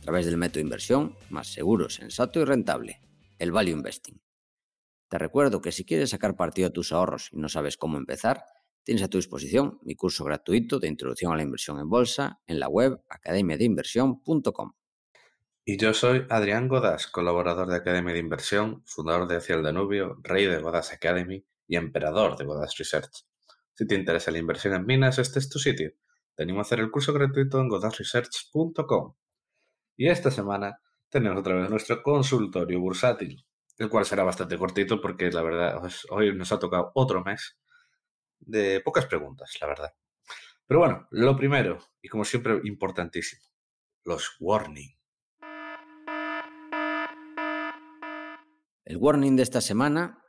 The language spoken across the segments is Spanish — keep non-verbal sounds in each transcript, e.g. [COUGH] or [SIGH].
A través del método de inversión más seguro, sensato y rentable, el Value Investing. Te recuerdo que si quieres sacar partido a tus ahorros y no sabes cómo empezar, tienes a tu disposición mi curso gratuito de introducción a la inversión en bolsa en la web academiadeinversión.com. Y yo soy Adrián Godas, colaborador de Academia de Inversión, fundador de Hacia el Danubio, rey de Godas Academy y emperador de Godas Research. Si te interesa la inversión en minas, este es tu sitio. Te animo a hacer el curso gratuito en godasresearch.com. Y esta semana tenemos otra vez nuestro consultorio bursátil, el cual será bastante cortito porque la verdad pues, hoy nos ha tocado otro mes de pocas preguntas, la verdad. Pero bueno, lo primero, y como siempre importantísimo, los warning. El warning de esta semana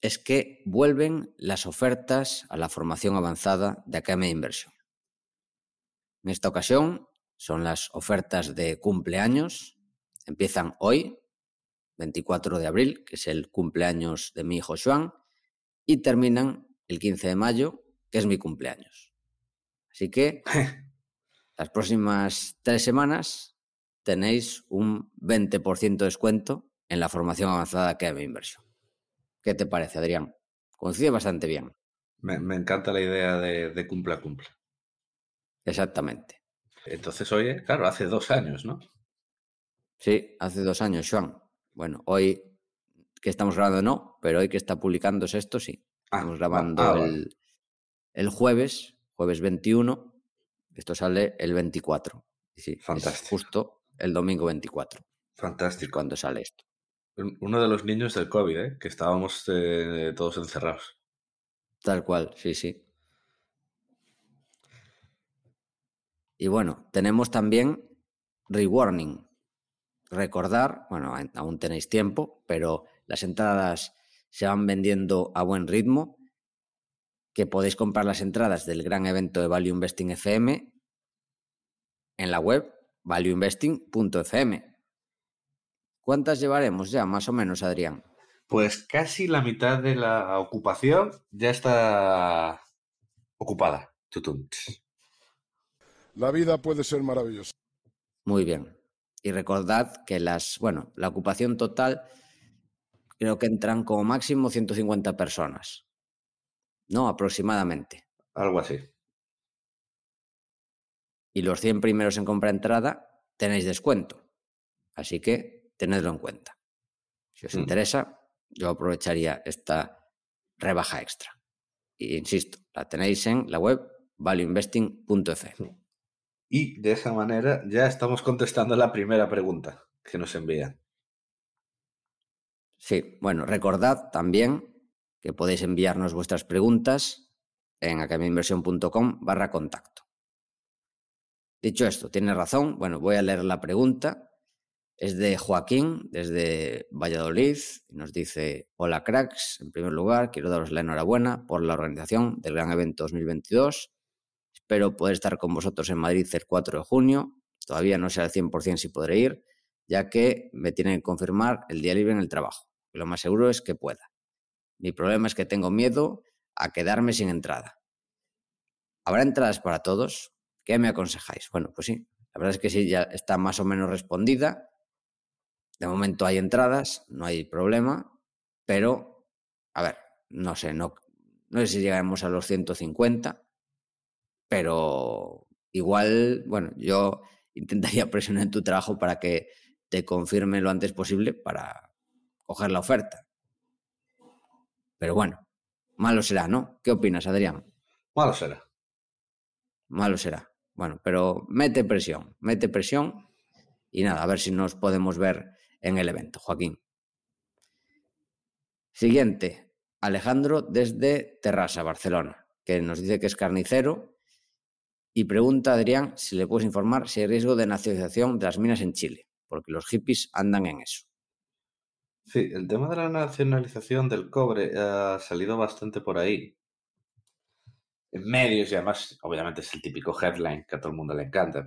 es que vuelven las ofertas a la formación avanzada de Academia de Inversión. En esta ocasión son las ofertas de cumpleaños. Empiezan hoy, 24 de abril, que es el cumpleaños de mi hijo Joan, y terminan el 15 de mayo, que es mi cumpleaños. Así que [LAUGHS] las próximas tres semanas tenéis un 20% de descuento en la formación avanzada que hay inversión. ¿Qué te parece, Adrián? Coincide bastante bien. Me, me encanta la idea de, de cumple a cumple. Exactamente. Entonces, oye, claro, hace dos años, ¿no? Sí, hace dos años, Joan. Bueno, hoy que estamos grabando no, pero hoy que está publicándose esto, sí. Ah, estamos grabando ah, el, vale. el jueves, jueves 21. Esto sale el 24. Y sí, es Fantástico. justo el domingo 24, Fantástico. cuando sale esto. Un- Uno de los niños del COVID, ¿eh? Que estábamos eh, todos encerrados. Tal cual, sí, sí. Y bueno, tenemos también rewarning. Recordar, bueno, aún tenéis tiempo, pero las entradas se van vendiendo a buen ritmo, que podéis comprar las entradas del gran evento de Value Investing FM en la web valueinvesting.fm. ¿Cuántas llevaremos ya, más o menos, Adrián? Pues casi la mitad de la ocupación ya está ocupada. Tutum. La vida puede ser maravillosa. Muy bien. Y recordad que las, bueno, la ocupación total creo que entran como máximo 150 personas. No, aproximadamente. Algo así. Y los 100 primeros en compra entrada tenéis descuento. Así que tenedlo en cuenta. Si os Mm. interesa, yo aprovecharía esta rebaja extra. Y insisto, la tenéis en la web valueinvesting.fm. Y de esa manera ya estamos contestando la primera pregunta que nos envían. Sí, bueno, recordad también que podéis enviarnos vuestras preguntas en academiainversión.com barra contacto. Dicho esto, tiene razón. Bueno, voy a leer la pregunta. Es de Joaquín, desde Valladolid, y nos dice, hola cracks, en primer lugar, quiero daros la enhorabuena por la organización del gran evento 2022. Espero poder estar con vosotros en Madrid el 4 de junio. Todavía no sé al 100% si podré ir, ya que me tienen que confirmar el día libre en el trabajo. Lo más seguro es que pueda. Mi problema es que tengo miedo a quedarme sin entrada. ¿Habrá entradas para todos? ¿Qué me aconsejáis? Bueno, pues sí, la verdad es que sí, ya está más o menos respondida. De momento hay entradas, no hay problema, pero, a ver, no sé, no, no sé si llegaremos a los 150, pero igual, bueno, yo [LAUGHS] intentaría presionar en tu trabajo para que te confirme lo antes posible para coger la oferta. Pero bueno, malo será, ¿no? ¿Qué opinas, Adrián? Malo será. Malo será. Bueno, pero mete presión, mete presión y nada, a ver si nos podemos ver en el evento, Joaquín. Siguiente, Alejandro desde Terrassa, Barcelona, que nos dice que es carnicero y pregunta a Adrián si le puedes informar si hay riesgo de nacionalización de las minas en Chile. porque los hippies andan en eso. Sí, el tema de la nacionalización del cobre ha salido bastante por ahí. En medios y además, obviamente es el típico headline que a todo el mundo le encanta.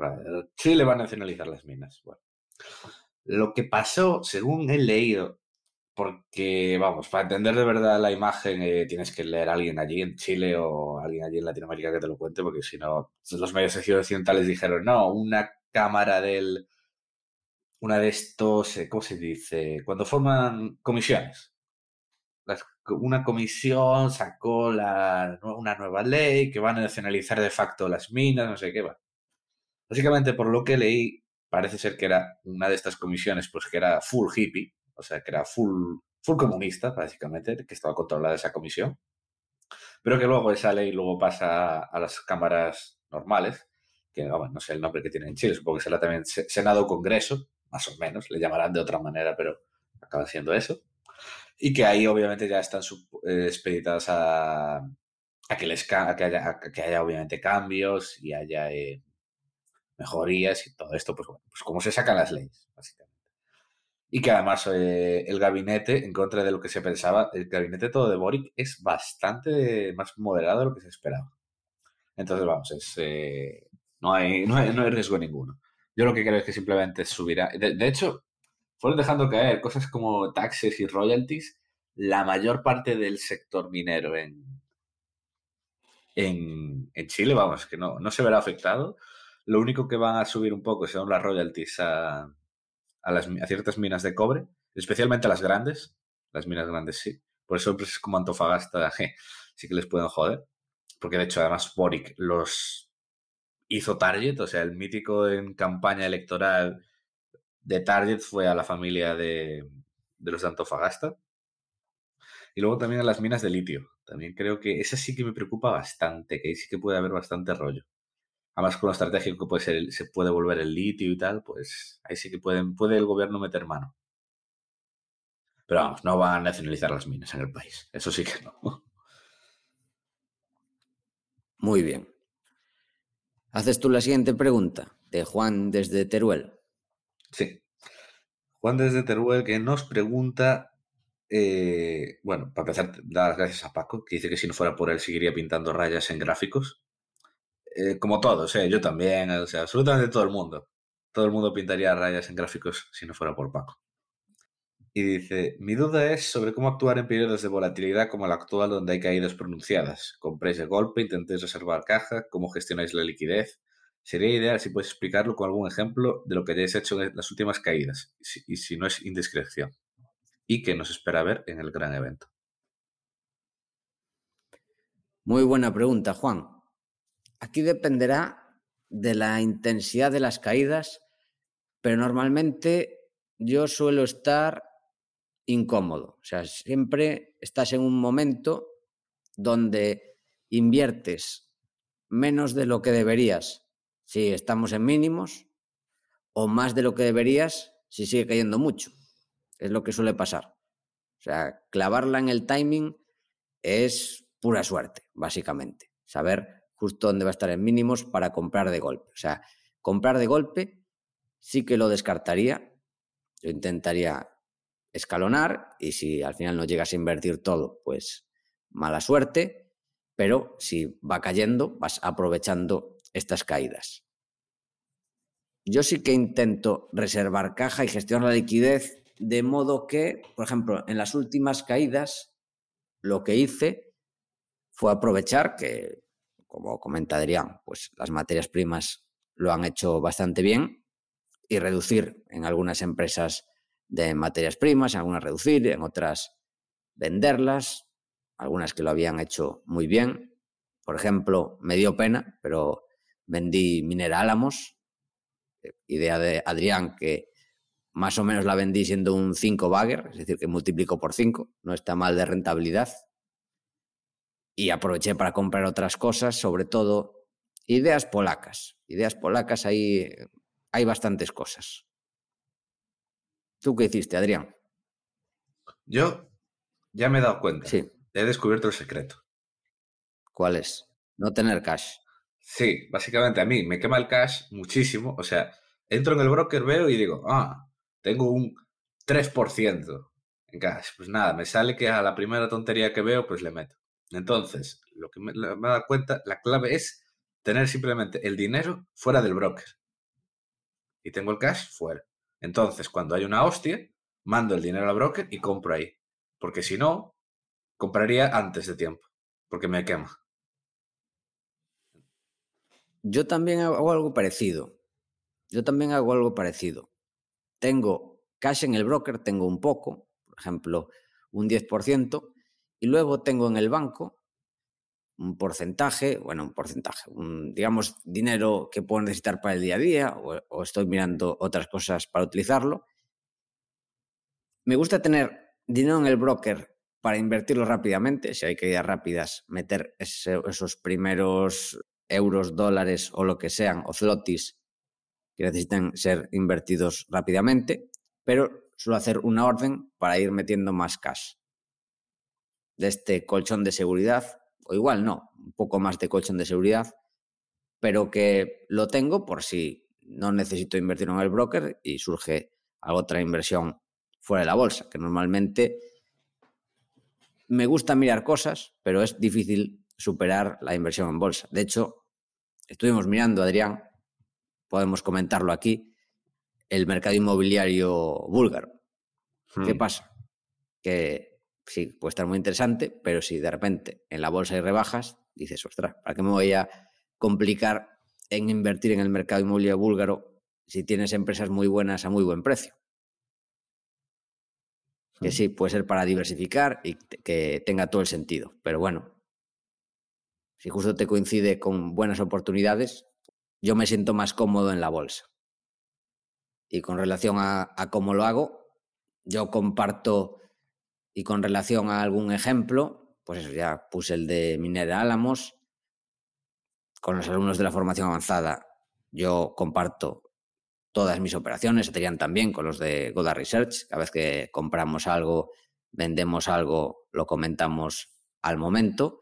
Chile va a nacionalizar las minas. Bueno, lo que pasó, según he leído, porque, vamos, para entender de verdad la imagen eh, tienes que leer a alguien allí en Chile o alguien allí en Latinoamérica que te lo cuente, porque si no, los medios occidentales dijeron, no, una cámara del... Una de estos, eh, ¿cómo se dice? Cuando forman comisiones. una comisión sacó la, una nueva ley que van a nacionalizar de facto las minas, no sé qué va. Básicamente, por lo que leí, parece ser que era una de estas comisiones, pues que era full hippie, o sea, que era full, full comunista, básicamente, que estaba controlada esa comisión, pero que luego esa ley luego pasa a las cámaras normales, que no sé el nombre que tiene en Chile, supongo que será también Senado o Congreso, más o menos, le llamarán de otra manera, pero acaba siendo eso. Y que ahí obviamente ya están eh, expeditadas a, a, que, les, que, haya, que haya obviamente cambios y haya eh, mejorías y todo esto, pues bueno, pues cómo se sacan las leyes, básicamente y que además eh, el gabinete, en contra de lo que se pensaba, el gabinete todo de Boric es bastante más moderado de lo que se esperaba. Entonces, vamos, es, eh, no, hay, no, hay, no, hay, riesgo ninguno. Yo lo que creo es que simplemente subirá. De, hecho, fueron dejando caer cosas como taxes y royalties la mayor parte del sector minero en, en, en Chile, vamos, que no, no se verá afectado. Lo único que van a subir un poco son las royalties a, a, las, ciertas minas de cobre, especialmente a las grandes. Las minas grandes sí. Por eso empresas como Antofagasta [LAUGHS] sí que les pueden joder. Porque de hecho, además, Boric los hizo Target, o sea, el mítico en campaña electoral de Target fue a la familia de, de los de Antofagasta. Y luego también a las minas de litio. También creo que esa sí que me preocupa bastante, que ahí sí que puede haber bastante rollo. Además, con lo estratégico que puede ser, se puede volver el litio y tal, pues ahí sí que pueden, puede el gobierno meter mano. Pero vamos, no van a nacionalizar las minas en el país. Eso sí que [LAUGHS] no. Muy bien. Haces tú la siguiente pregunta de Juan desde Teruel. Sí. Juan desde Teruel que nos pregunta, eh, bueno, para empezar, dar las gracias a Paco, que dice que si no fuera por él seguiría pintando rayas en gráficos. Eh, como todos, yo también, o sea, absolutamente todo el mundo. Todo el mundo pintaría rayas en gráficos si no fuera por Paco. Y dice, mi duda es sobre cómo actuar en periodos de volatilidad como el actual donde hay caídas pronunciadas. Compréis de golpe, intentéis reservar caja, cómo gestionáis la liquidez. Sería ideal si puedes explicarlo con algún ejemplo de lo que hayáis hecho en las últimas caídas, y si, y si no es indiscreción. Y que nos espera ver en el gran evento. Muy buena pregunta, Juan. Aquí dependerá de la intensidad de las caídas, pero normalmente yo suelo estar incómodo. O sea, siempre estás en un momento donde inviertes menos de lo que deberías si estamos en mínimos o más de lo que deberías si sigue cayendo mucho. Es lo que suele pasar. O sea, clavarla en el timing es pura suerte, básicamente. Saber justo donde va a estar en mínimos para comprar de golpe. O sea, comprar de golpe sí que lo descartaría. Yo intentaría escalonar y si al final no llegas a invertir todo, pues mala suerte, pero si va cayendo, vas aprovechando estas caídas. Yo sí que intento reservar caja y gestionar la liquidez de modo que, por ejemplo, en las últimas caídas, lo que hice fue aprovechar que como comenta Adrián, pues las materias primas lo han hecho bastante bien y reducir en algunas empresas de materias primas, en algunas reducir, en otras venderlas, algunas que lo habían hecho muy bien. Por ejemplo, me dio pena, pero vendí Minera Álamos, idea de Adrián que más o menos la vendí siendo un 5 bagger, es decir, que multiplico por 5, no está mal de rentabilidad y aproveché para comprar otras cosas, sobre todo ideas polacas. Ideas polacas, ahí hay bastantes cosas. ¿Tú qué hiciste, Adrián? Yo ya me he dado cuenta. Sí. He descubierto el secreto. ¿Cuál es? No tener cash. Sí, básicamente a mí me quema el cash muchísimo. O sea, entro en el broker, veo y digo, ah, tengo un 3% en cash. Pues nada, me sale que a la primera tontería que veo, pues le meto. Entonces, lo que me, me he dado cuenta, la clave es tener simplemente el dinero fuera del broker. Y tengo el cash fuera. Entonces, cuando hay una hostia, mando el dinero al broker y compro ahí. Porque si no, compraría antes de tiempo. Porque me quema. Yo también hago algo parecido. Yo también hago algo parecido. Tengo cash en el broker, tengo un poco, por ejemplo, un 10%, y luego tengo en el banco un porcentaje, bueno, un porcentaje, un, digamos, dinero que puedo necesitar para el día a día o, estoy mirando otras cosas para utilizarlo. Me gusta tener dinero en el broker para invertirlo rápidamente, si hay caídas rápidas, meter esos primeros euros, dólares o lo que sean, o zlotys, que necesitan ser invertidos rápidamente, pero suelo hacer una orden para ir metiendo más cash de este colchón de seguridad, o igual no, un poco más de colchón de seguridad, pero que lo tengo por si no necesito invertir en el broker y surge otra inversión fuera de la bolsa, que normalmente me gusta mirar cosas, pero es difícil superar la inversión en bolsa. De hecho, estuvimos mirando, Adrián, podemos comentarlo aquí, el mercado inmobiliario búlgaro. Hmm. ¿Qué pasa? Que sí, puede estar muy interesante, pero si de repente en la bolsa hay rebajas, dices, ostras, ¿para qué me voy a complicar en invertir en el mercado inmobiliario búlgaro si tienes empresas muy buenas a muy buen precio? Que mm. sí, puede ser para diversificar y que tenga todo el sentido, pero bueno, si justo te coincide con buenas oportunidades, yo me siento más cómodo en la bolsa. Y con relación a, a cómo lo hago, yo comparto y con relación a algún ejemplo, pues eso, ya puse el de Minera Álamos. Con los alumnos de la formación avanzada, yo comparto todas mis operaciones, serían también con los de Goda Research. Cada vez que compramos algo, vendemos algo, lo comentamos al momento.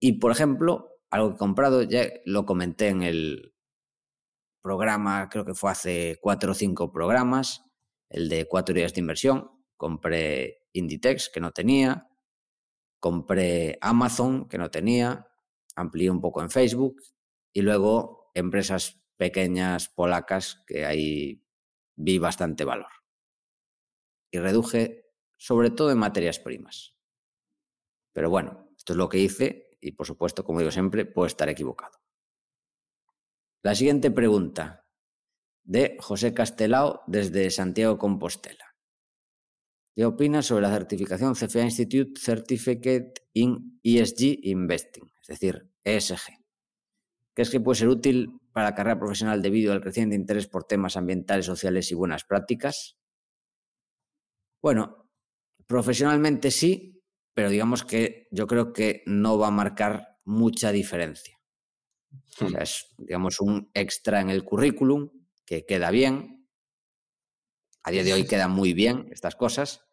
Y, por ejemplo, algo que he comprado, ya lo comenté en el programa, creo que fue hace cuatro o cinco programas, el de cuatro días de inversión, compré Inditex, que no tenía, compré Amazon, que no tenía, amplié un poco en Facebook y luego empresas pequeñas polacas que ahí vi bastante valor. Y reduje sobre todo en materias primas. Pero bueno, esto es lo que hice y por supuesto, como digo siempre, puedo estar equivocado. La siguiente pregunta de José Castelao desde Santiago Compostela. ¿Qué opinas sobre la certificación CFA Institute Certificate in ESG Investing? Es decir, ESG. ¿Crees que puede ser útil para la carrera profesional debido al creciente interés por temas ambientales, sociales y buenas prácticas? Bueno, profesionalmente sí, pero digamos que yo creo que no va a marcar mucha diferencia. O sea, es, digamos, un extra en el currículum que queda bien, a día de hoy quedan muy bien estas cosas,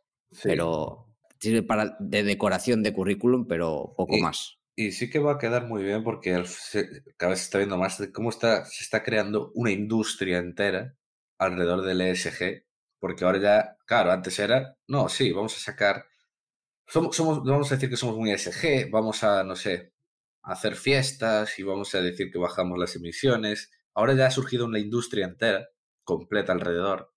pero sirve para de decoración de currículum, pero poco más. Y sí que va a quedar muy bien porque cada vez se está viendo más de cómo está, se está creando una industria entera alrededor del ESG, porque ahora ya, claro, antes era, no, sí, vamos a sacar, somos, somos vamos a decir que somos muy ESG, vamos a, no sé, a hacer fiestas y vamos a decir que bajamos las emisiones. Ahora ya ha surgido una industria entera, completa alrededor,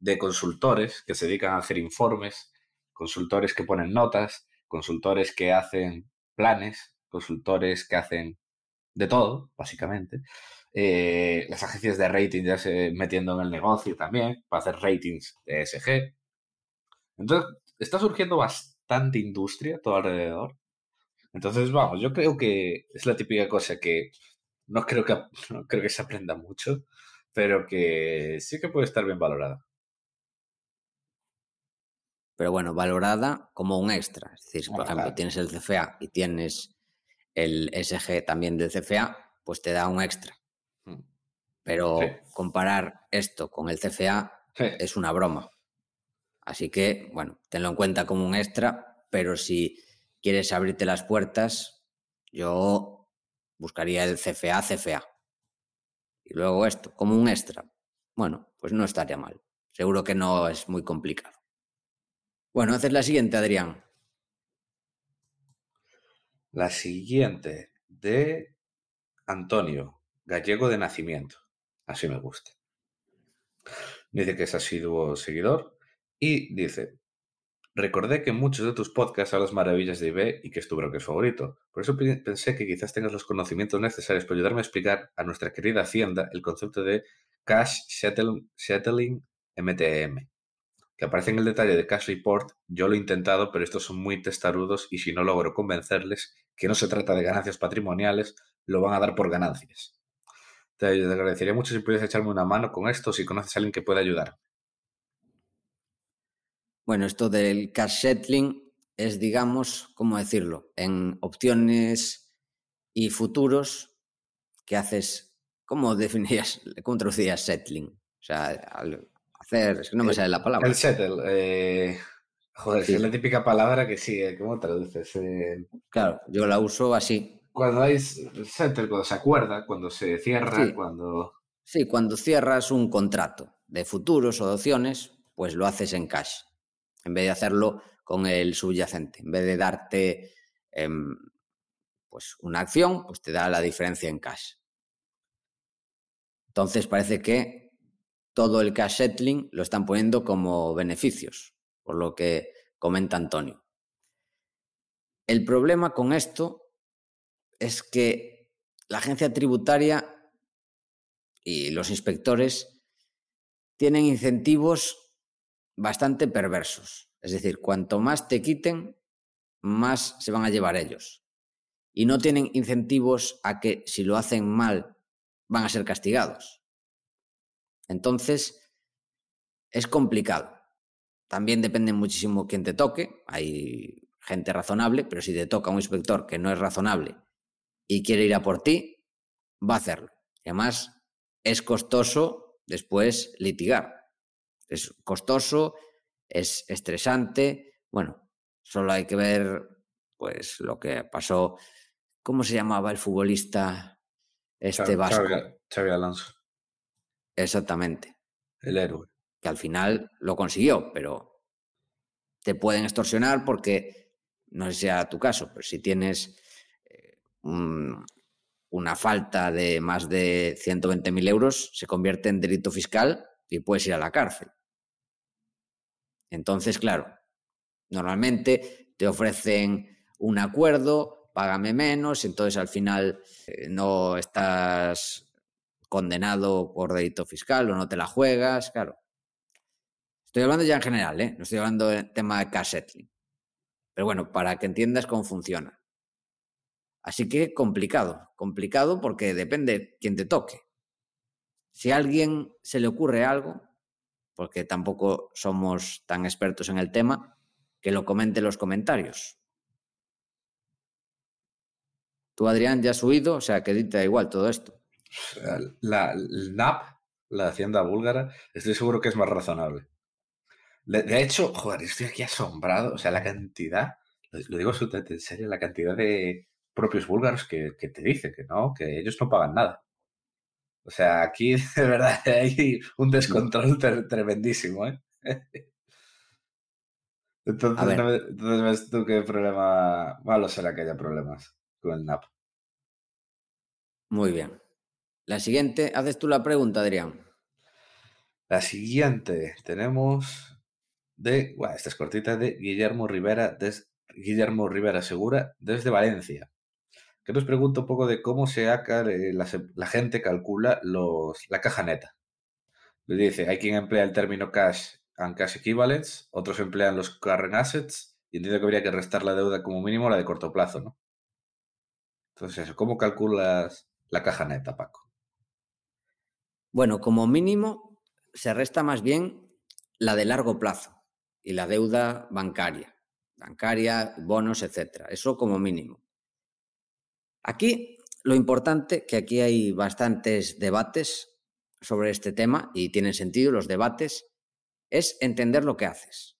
de consultores que se dedican a hacer informes, consultores que ponen notas, consultores que hacen planes, consultores que hacen de todo, básicamente. Eh, las agencias de rating ya se metiendo en el negocio también para hacer ratings de ESG. Entonces, está surgiendo bastante industria todo alrededor. Entonces, vamos, yo creo que es la típica cosa que no creo que, [LAUGHS] no creo que se aprenda mucho, pero que sí que puede estar bien valorada pero bueno, valorada como un extra. Es decir, si por ejemplo tienes el CFA y tienes el SG también del CFA, pues te da un extra. Hmm. Pero comparar esto con el CFA es una broma. Así que, bueno, tenlo en cuenta como un extra, pero si quieres abrirte las puertas, yo buscaría el CFA, CFA. Y luego esto, como un extra. Bueno, pues no estaría mal. seguro que no es muy complicado. Bueno, haces la siguiente, Adrián. La siguiente de Antonio, gallego de nacimiento. Así me gusta. Dice que es asiduo seguidor y dice, recordé que muchos de tus podcasts hablas maravillas de eBay y que es tu broker favorito. Por eso pensé que quizás tengas los conocimientos necesarios para ayudarme a explicar a nuestra querida Hacienda el concepto de Cash Settling MTM que aparece en el detalle de Cash Report, yo lo he intentado, pero estos son muy testarudos y si no logro convencerles que no se trata de ganancias patrimoniales, lo van a dar por ganancias. Te agradecería mucho si pudieras echarme una mano con esto, si conoces a alguien que pueda ayudar. Bueno, esto del cash settling es, digamos, ¿cómo decirlo? En opciones y futuros que haces, ¿cómo [LAUGHS] definirías, cómo traducirías settling? O sea, es que no me sale la palabra. El settle. Eh, joder, es la típica palabra que sí, ¿cómo traduces? Eh, claro, yo la uso así. Cuando hay settle, cuando se acuerda, cuando se cierra, cuando... Sí, cuando cierras un contrato de futuros o de opciones, pues lo haces en cash, en vez de hacerlo con el subyacente. En vez de darte em, pues una acción, pues te da la diferencia en cash. Entonces parece que todo el cash settling lo están poniendo como beneficios, por lo que comenta Antonio. El problema con esto es que la agencia tributaria y los inspectores tienen incentivos bastante perversos. Es decir, cuanto más te quiten, más se van a llevar ellos. Y no tienen incentivos a que si lo hacen mal van a ser castigados. Entonces, es complicado. También depende muchísimo quién te toque. Hay gente razonable, pero si te toca un inspector que no es razonable y quiere ir a por ti, va a hacerlo. Y además, es costoso después litigar. Es costoso, es estresante. Bueno, solo hay que ver pues lo que pasó. ¿Cómo se llamaba el futbolista este vasco? Xavi Alonso. Exactamente. El héroe. Que al final lo consiguió, pero te pueden extorsionar porque, no sé si sea tu caso, pero si tienes eh, una falta de más de 120.000 euros, se convierte en delito fiscal y puedes ir a la cárcel. Entonces, claro, normalmente te ofrecen un acuerdo, págame menos, entonces al final eh, no estás condenado por delito fiscal o no te la juegas, claro. Estoy hablando ya en general, ¿eh? no estoy hablando del tema de cash settling. Pero bueno, para que entiendas cómo funciona. Así que complicado, complicado porque depende quién te toque. Si a alguien se le ocurre algo, porque tampoco somos tan expertos en el tema, que lo comente en los comentarios. Tú, Adrián, ya has subido, o sea, que da igual todo esto. La, NAP, la Hacienda búlgara, estoy seguro que es más razonable. De, hecho, joder, estoy aquí asombrado. O sea, la cantidad, lo, digo absolutamente en serio, la cantidad de propios búlgaros que, te dicen que no, que ellos no pagan nada. O sea, aquí [LAUGHS] de verdad hay un descontrol tremendísimo, ¿eh? [LAUGHS] Entonces, entonces, ¿ves tú qué problema malo será que haya problemas con el NAP? Muy bien. La siguiente, haces tú la pregunta, Adrián. La siguiente tenemos de, bueno, esta es cortita, de Guillermo Rivera, Guillermo Rivera Segura, desde Valencia, que nos pregunta un poco de cómo se eh, la, gente calcula los, la caja neta. Le dice, hay quien emplea el término cash and cash equivalents, otros emplean los current assets, y entiendo que habría que restar la deuda como mínimo la de corto plazo, ¿no? Entonces, ¿cómo calculas la caja neta, Paco? Bueno, como mínimo se resta más bien la de largo plazo y la deuda bancaria, bancaria, bonos, etcétera. Eso como mínimo. Aquí lo importante, que aquí hay bastantes debates sobre este tema y tienen sentido los debates, es entender lo que haces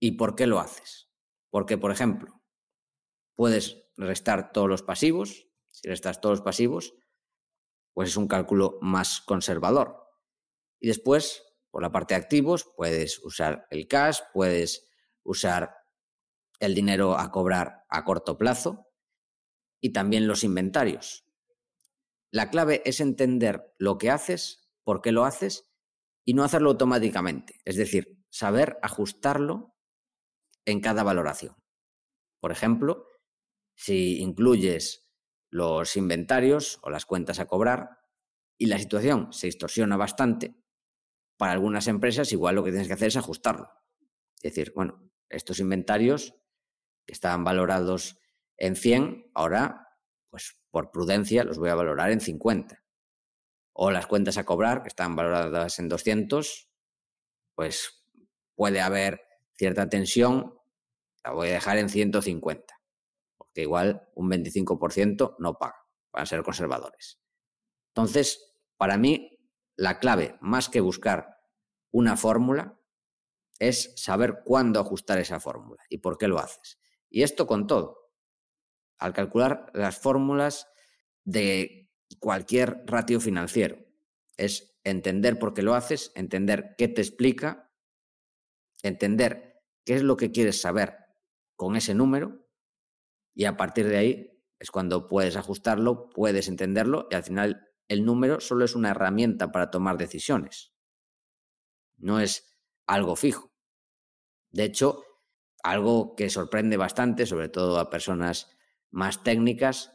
y por qué lo haces. Porque, por ejemplo, puedes restar todos los pasivos. Si restas todos los pasivos, pues es un cálculo más conservador. Y después, por la parte de activos, puedes usar el cash, puedes usar el dinero a cobrar a corto plazo y también los inventarios. La clave es entender lo que haces, por qué lo haces y no hacerlo automáticamente. Es decir, saber ajustarlo en cada valoración. Por ejemplo, si incluyes los inventarios o las cuentas a cobrar y la situación se distorsiona bastante, para algunas empresas igual lo que tienes que hacer es ajustarlo. Es decir, bueno, estos inventarios que estaban valorados en 100, ahora, pues por prudencia, los voy a valorar en 50. O las cuentas a cobrar, que estaban valoradas en 200, pues puede haber cierta tensión, la voy a dejar en 150, porque igual un 25% no paga, van a ser conservadores. Entonces, para mí, la clave, más que buscar una fórmula, es saber cuándo ajustar esa fórmula y por qué lo haces. Y esto con todo. Al calcular las fórmulas de cualquier ratio financiero, es entender por qué lo haces, entender qué te explica, entender qué es lo que quieres saber con ese número y a partir de ahí es cuando puedes ajustarlo, puedes entenderlo y al final el número solo es una herramienta para tomar decisiones. No es algo fijo. De hecho, algo que sorprende bastante, sobre todo a personas más técnicas,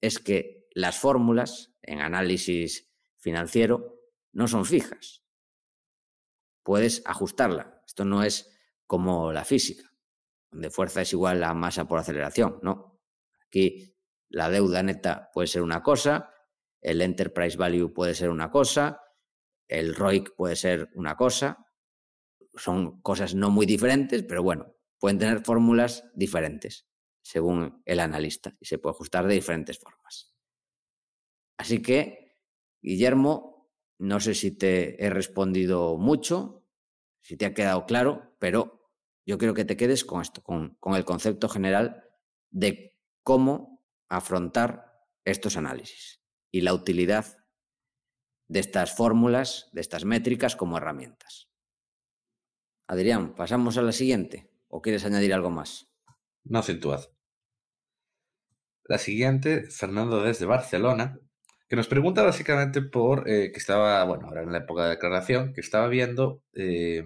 es que las fórmulas en análisis financiero no son fijas. Puedes ajustarla. Esto no es como la física, donde fuerza es igual a masa por aceleración, no. Aquí la deuda neta puede ser una cosa, el enterprise value puede ser una cosa, el ROIC puede ser una cosa. Son cosas no muy diferentes, pero bueno, pueden tener fórmulas diferentes según el analista y se puede ajustar de diferentes formas. Así que, Guillermo, no sé si te he respondido mucho, si te ha quedado claro, pero yo quiero que te quedes con esto, con, el concepto general de cómo afrontar estos análisis y la utilidad de estas fórmulas, de estas métricas como herramientas. Adrián, pasamos a la siguiente. ¿O quieres añadir algo más? No acentuad. La siguiente, Fernando desde Barcelona, que nos pregunta básicamente por eh, que estaba, bueno, ahora en la época de declaración, que estaba viendo eh,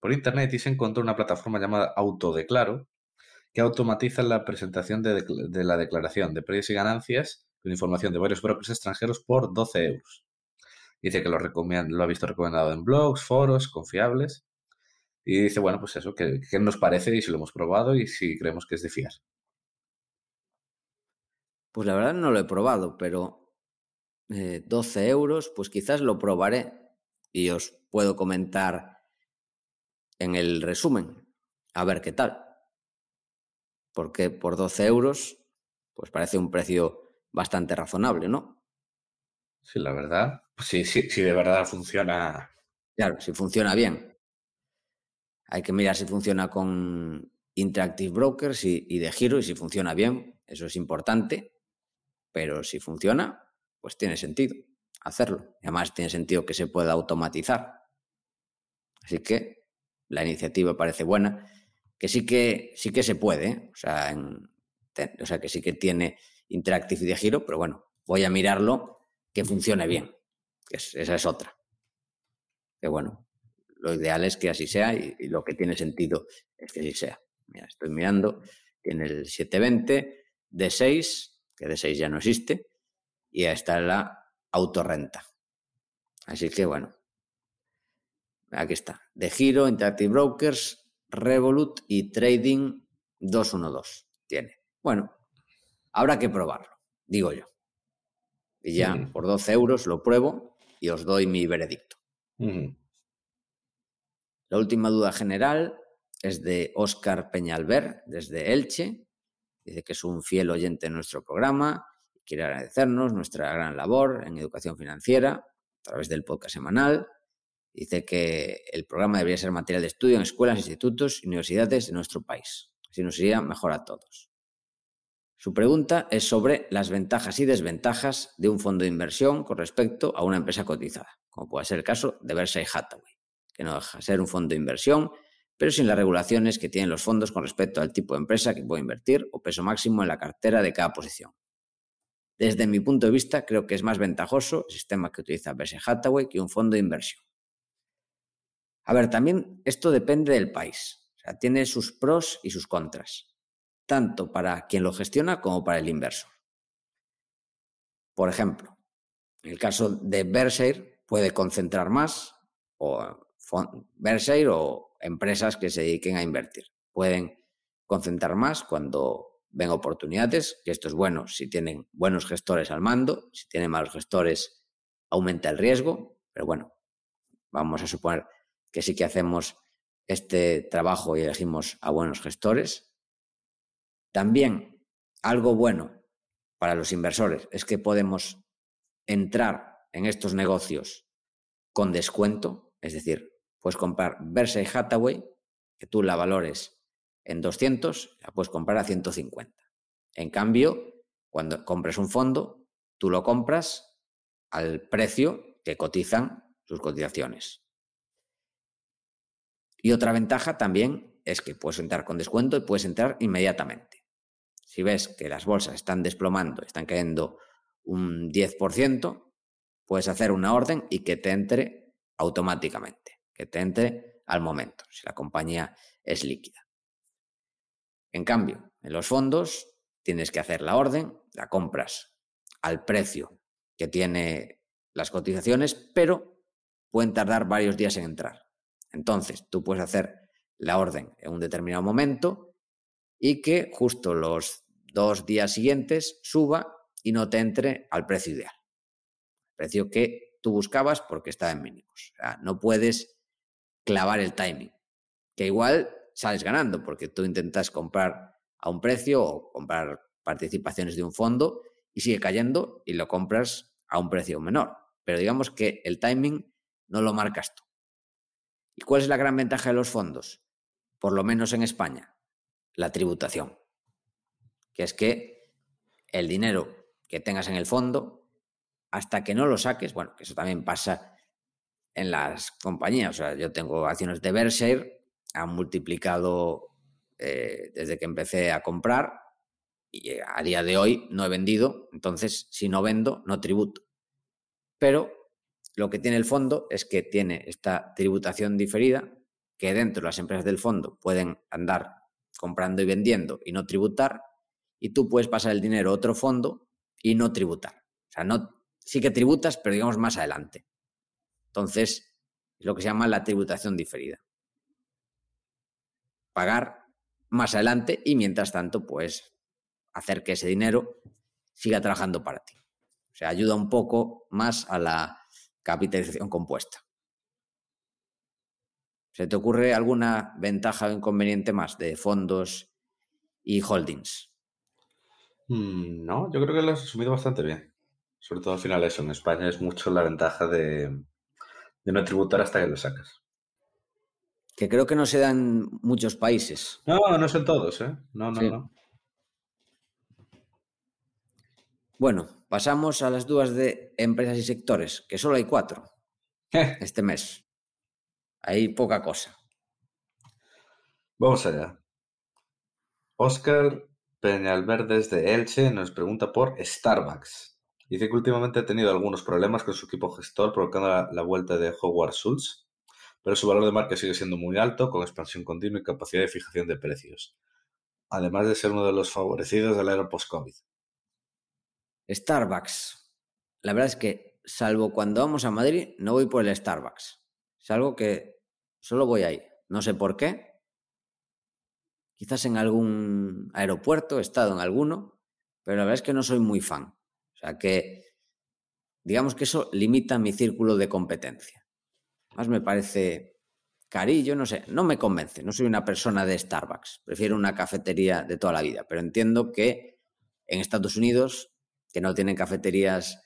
por internet y se encontró una plataforma llamada Autodeclaro que automatiza la presentación de, la declaración de precios y ganancias con información de varios brokers extranjeros por 12 euros. Dice que lo, lo ha visto recomendado en blogs, foros confiables y dice, bueno, pues eso, ¿qué, nos parece y si lo hemos probado y si creemos que es de fiar? Pues la verdad no lo he probado, pero 12 eh, euros, pues quizás lo probaré y os puedo comentar en el resumen, a ver qué tal. Porque por 12 euros, pues parece un precio bastante razonable, ¿no? Sí, la verdad. Sí, sí, sí, de verdad funciona. Claro, si funciona bien. Hay que mirar si funciona con Interactive Brokers y, de giro y si funciona bien, eso es importante, pero si funciona, pues tiene sentido hacerlo. además tiene sentido que se pueda automatizar. Así que la iniciativa parece buena, que sí que, sí que se puede, ¿eh? o, sea, o sea, que sí que tiene Interactive y de giro, pero bueno, voy a mirarlo que funcione bien, que esa es otra. Que bueno, lo ideal es que así sea y, lo que tiene sentido es que así sea. Mira, estoy mirando, tiene el 720, D6, que D6 ya no existe, y ahí está la autorrenta. Así que bueno, aquí está. De Giro, Interactive Brokers, Revolut y Trading 212 tiene. Bueno, habrá que probarlo, digo yo. Y ya por 12 euros lo pruebo y os doy mi veredicto. La última duda general es de Óscar Peñalver, desde Elche. Dice que es un fiel oyente de nuestro programa y quiere agradecernos nuestra gran labor en educación financiera a través del podcast semanal. Dice que el programa debería ser material de estudio en escuelas, institutos y universidades de nuestro país. Así nos iría mejor a todos. Su pregunta es sobre las ventajas y desventajas de un fondo de inversión con respecto a una empresa cotizada, como puede ser el caso de Versailles Hathaway. que no deja de ser un fondo de inversión, pero sin las regulaciones que tienen los fondos con respecto al tipo de empresa que puede invertir o peso máximo en la cartera de cada posición. Desde mi punto de vista, creo que es más ventajoso el sistema que utiliza Berkshire Hathaway que un fondo de inversión. A ver, también esto depende del país. O sea, tiene sus pros y sus contras, tanto para quien lo gestiona como para el inversor. Por ejemplo, en el caso de Berkshire puede concentrar más, o Berkshire o empresas que se dediquen a invertir. Pueden concentrar más cuando ven oportunidades, que esto es bueno si tienen buenos gestores al mando, si tienen malos gestores aumenta el riesgo, pero bueno, vamos a suponer que sí que hacemos este trabajo y elegimos a buenos gestores. También algo bueno para los inversores es que podemos entrar en estos negocios con descuento, es decir, puedes comprar Berkshire Hathaway, que tú la valores en 200, la puedes comprar a 150. En cambio, cuando compres un fondo, tú lo compras al precio que cotizan sus cotizaciones. Y otra ventaja también es que puedes entrar con descuento y puedes entrar inmediatamente. Si ves que las bolsas están desplomando, están cayendo un 10%, puedes hacer una orden y que te entre automáticamente, que te entre al momento, si la compañía es líquida. En cambio, en los fondos tienes que hacer la orden, la compras al precio que tiene las cotizaciones, pero pueden tardar varios días en entrar. Entonces, tú puedes hacer la orden en un determinado momento y que justo los dos días siguientes suba y no te entre al precio ideal. Precio que tú buscabas porque estaba en mínimos. O sea, no puedes clavar el timing, que igual sales ganando porque tú intentas comprar a un precio o comprar participaciones de un fondo y sigue cayendo y lo compras a un precio menor. Pero digamos que el timing no lo marcas tú. ¿Y cuál es la gran ventaja de los fondos? Por lo menos en España, la tributación. Que es que el dinero que tengas en el fondo, hasta que no lo saques, bueno, que eso también pasa en las compañías. O sea, yo tengo acciones de Berkshire, han multiplicado eh, desde que empecé a comprar y a día de hoy no he vendido, entonces si no vendo, no tributo. Pero lo que tiene el fondo es que tiene esta tributación diferida, que dentro de las empresas del fondo pueden andar comprando y vendiendo y no tributar, y tú puedes pasar el dinero a otro fondo y no tributar. O sea, no, sí que tributas, pero digamos más adelante. Entonces, es lo que se llama la tributación diferida. Pagar más adelante y mientras tanto, pues hacer que ese dinero siga trabajando para ti. O sea, ayuda un poco más a la capitalización compuesta. ¿Se te ocurre alguna ventaja o inconveniente más de fondos y holdings? Mm, no, yo creo que lo has resumido bastante bien. Sobre todo al final eso, en España es mucho la ventaja de, no tributar hasta que lo sacas. Que creo que no se da en muchos países. No, no son todos, ¿eh? No, no, no. Bueno, pasamos a las dudas de empresas y sectores, que solo hay cuatro este mes. Hay poca cosa. Vamos allá. Oscar Peñalverdes de Elche nos pregunta por Starbucks. Dice que últimamente ha tenido algunos problemas con su equipo gestor provocando la, vuelta de Howard Schultz, pero su valor de marca sigue siendo muy alto, con expansión continua y capacidad de fijación de precios, además de ser uno de los favorecidos del era post-COVID. Starbucks. La verdad es que, salvo cuando vamos a Madrid, no voy por el Starbucks. Es algo que solo voy ahí. No sé por qué. Quizás en algún aeropuerto, he estado en alguno, pero la verdad es que no soy muy fan. O sea que, digamos que eso limita mi círculo de competencia. Más me parece carillo, no sé, no me convence. No soy una persona de Starbucks. Prefiero una cafetería de toda la vida, pero entiendo que en Estados Unidos que no tienen cafeterías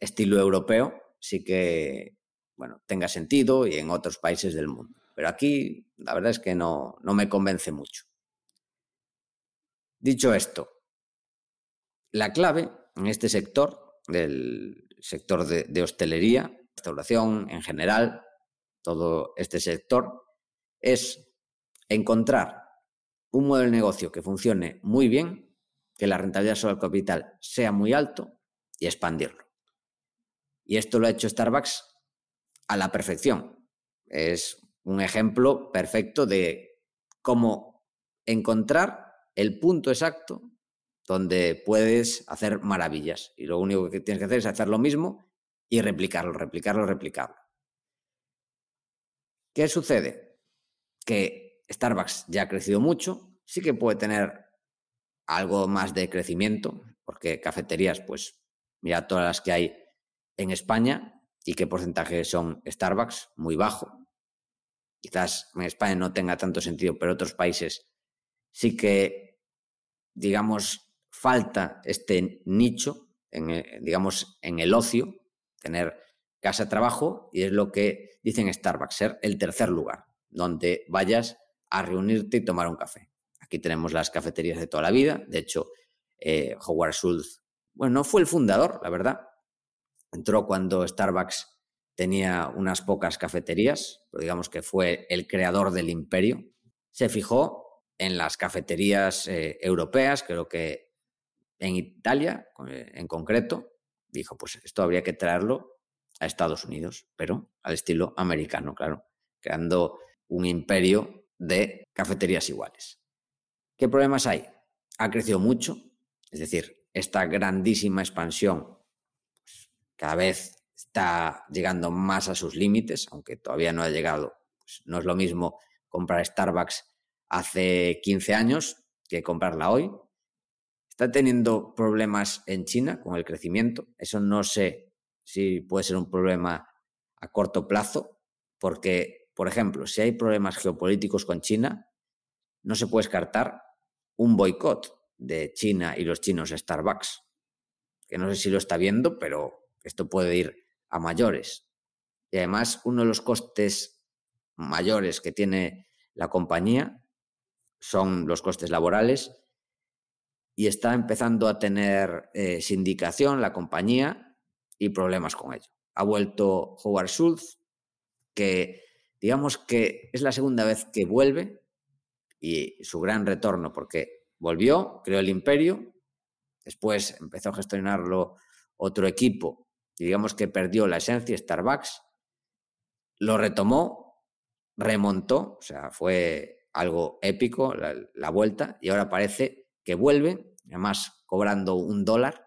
estilo europeo, sí que, bueno, tenga sentido y en otros países del mundo. Pero aquí la verdad es que no, no me convence mucho. Dicho esto, la clave en este sector, del sector de, de hostelería, restauración en general, todo este sector, es encontrar un modelo de negocio que funcione muy bien, que la rentabilidad sobre el capital sea muy alto y expandirlo. Y esto lo ha hecho Starbucks a la perfección. Es un ejemplo perfecto de cómo encontrar el punto exacto donde puedes hacer maravillas. Y lo único que tienes que hacer es hacer lo mismo y replicarlo, replicarlo, replicarlo. ¿Qué sucede? Que Starbucks ya ha crecido mucho, sí que puede tener algo más de crecimiento, porque cafeterías, pues mira todas las que hay en España y qué porcentaje son Starbucks, muy bajo. Quizás en España no tenga tanto sentido, pero otros países sí que, digamos, falta este nicho, en, eh, digamos, en el ocio, tener casa-trabajo, y es lo que dicen Starbucks, ser el tercer lugar, donde vayas a reunirte y tomar un café. Aquí tenemos las cafeterías de toda la vida, de hecho, eh, Howard Schultz, bueno, no fue el fundador, la verdad, entró cuando Starbucks tenía unas pocas cafeterías, pero digamos que fue el creador del imperio, se fijó en las cafeterías eh, europeas, creo que en Italia eh, en concreto, dijo, pues esto habría que traerlo a Estados Unidos, pero al estilo americano, claro, creando un imperio de cafeterías iguales. ¿Qué problemas hay? Ha crecido mucho, es decir, esta grandísima expansión pues, cada vez está llegando más a sus límites, aunque todavía no ha llegado. Pues, no es lo mismo comprar Starbucks hace 15 años que comprarla hoy, Está teniendo problemas en China con el crecimiento. Eso no sé si puede ser un problema a corto plazo, porque, por ejemplo, si hay problemas geopolíticos con China, no se puede descartar un boicot de China y los chinos Starbucks, que no sé si lo está viendo, pero esto puede ir a mayores. Y además, uno de los costes mayores que tiene la compañía son los costes laborales y está empezando a tener eh, sindicación la compañía y problemas con ello. Ha vuelto Howard Schultz, que digamos que es la segunda vez que vuelve y su gran retorno, porque volvió, creó el imperio, después empezó a gestionarlo otro equipo, digamos que perdió la esencia, Starbucks, lo retomó, remontó, o sea, fue algo épico la, la vuelta, y ahora parece que vuelve, además cobrando un dólar.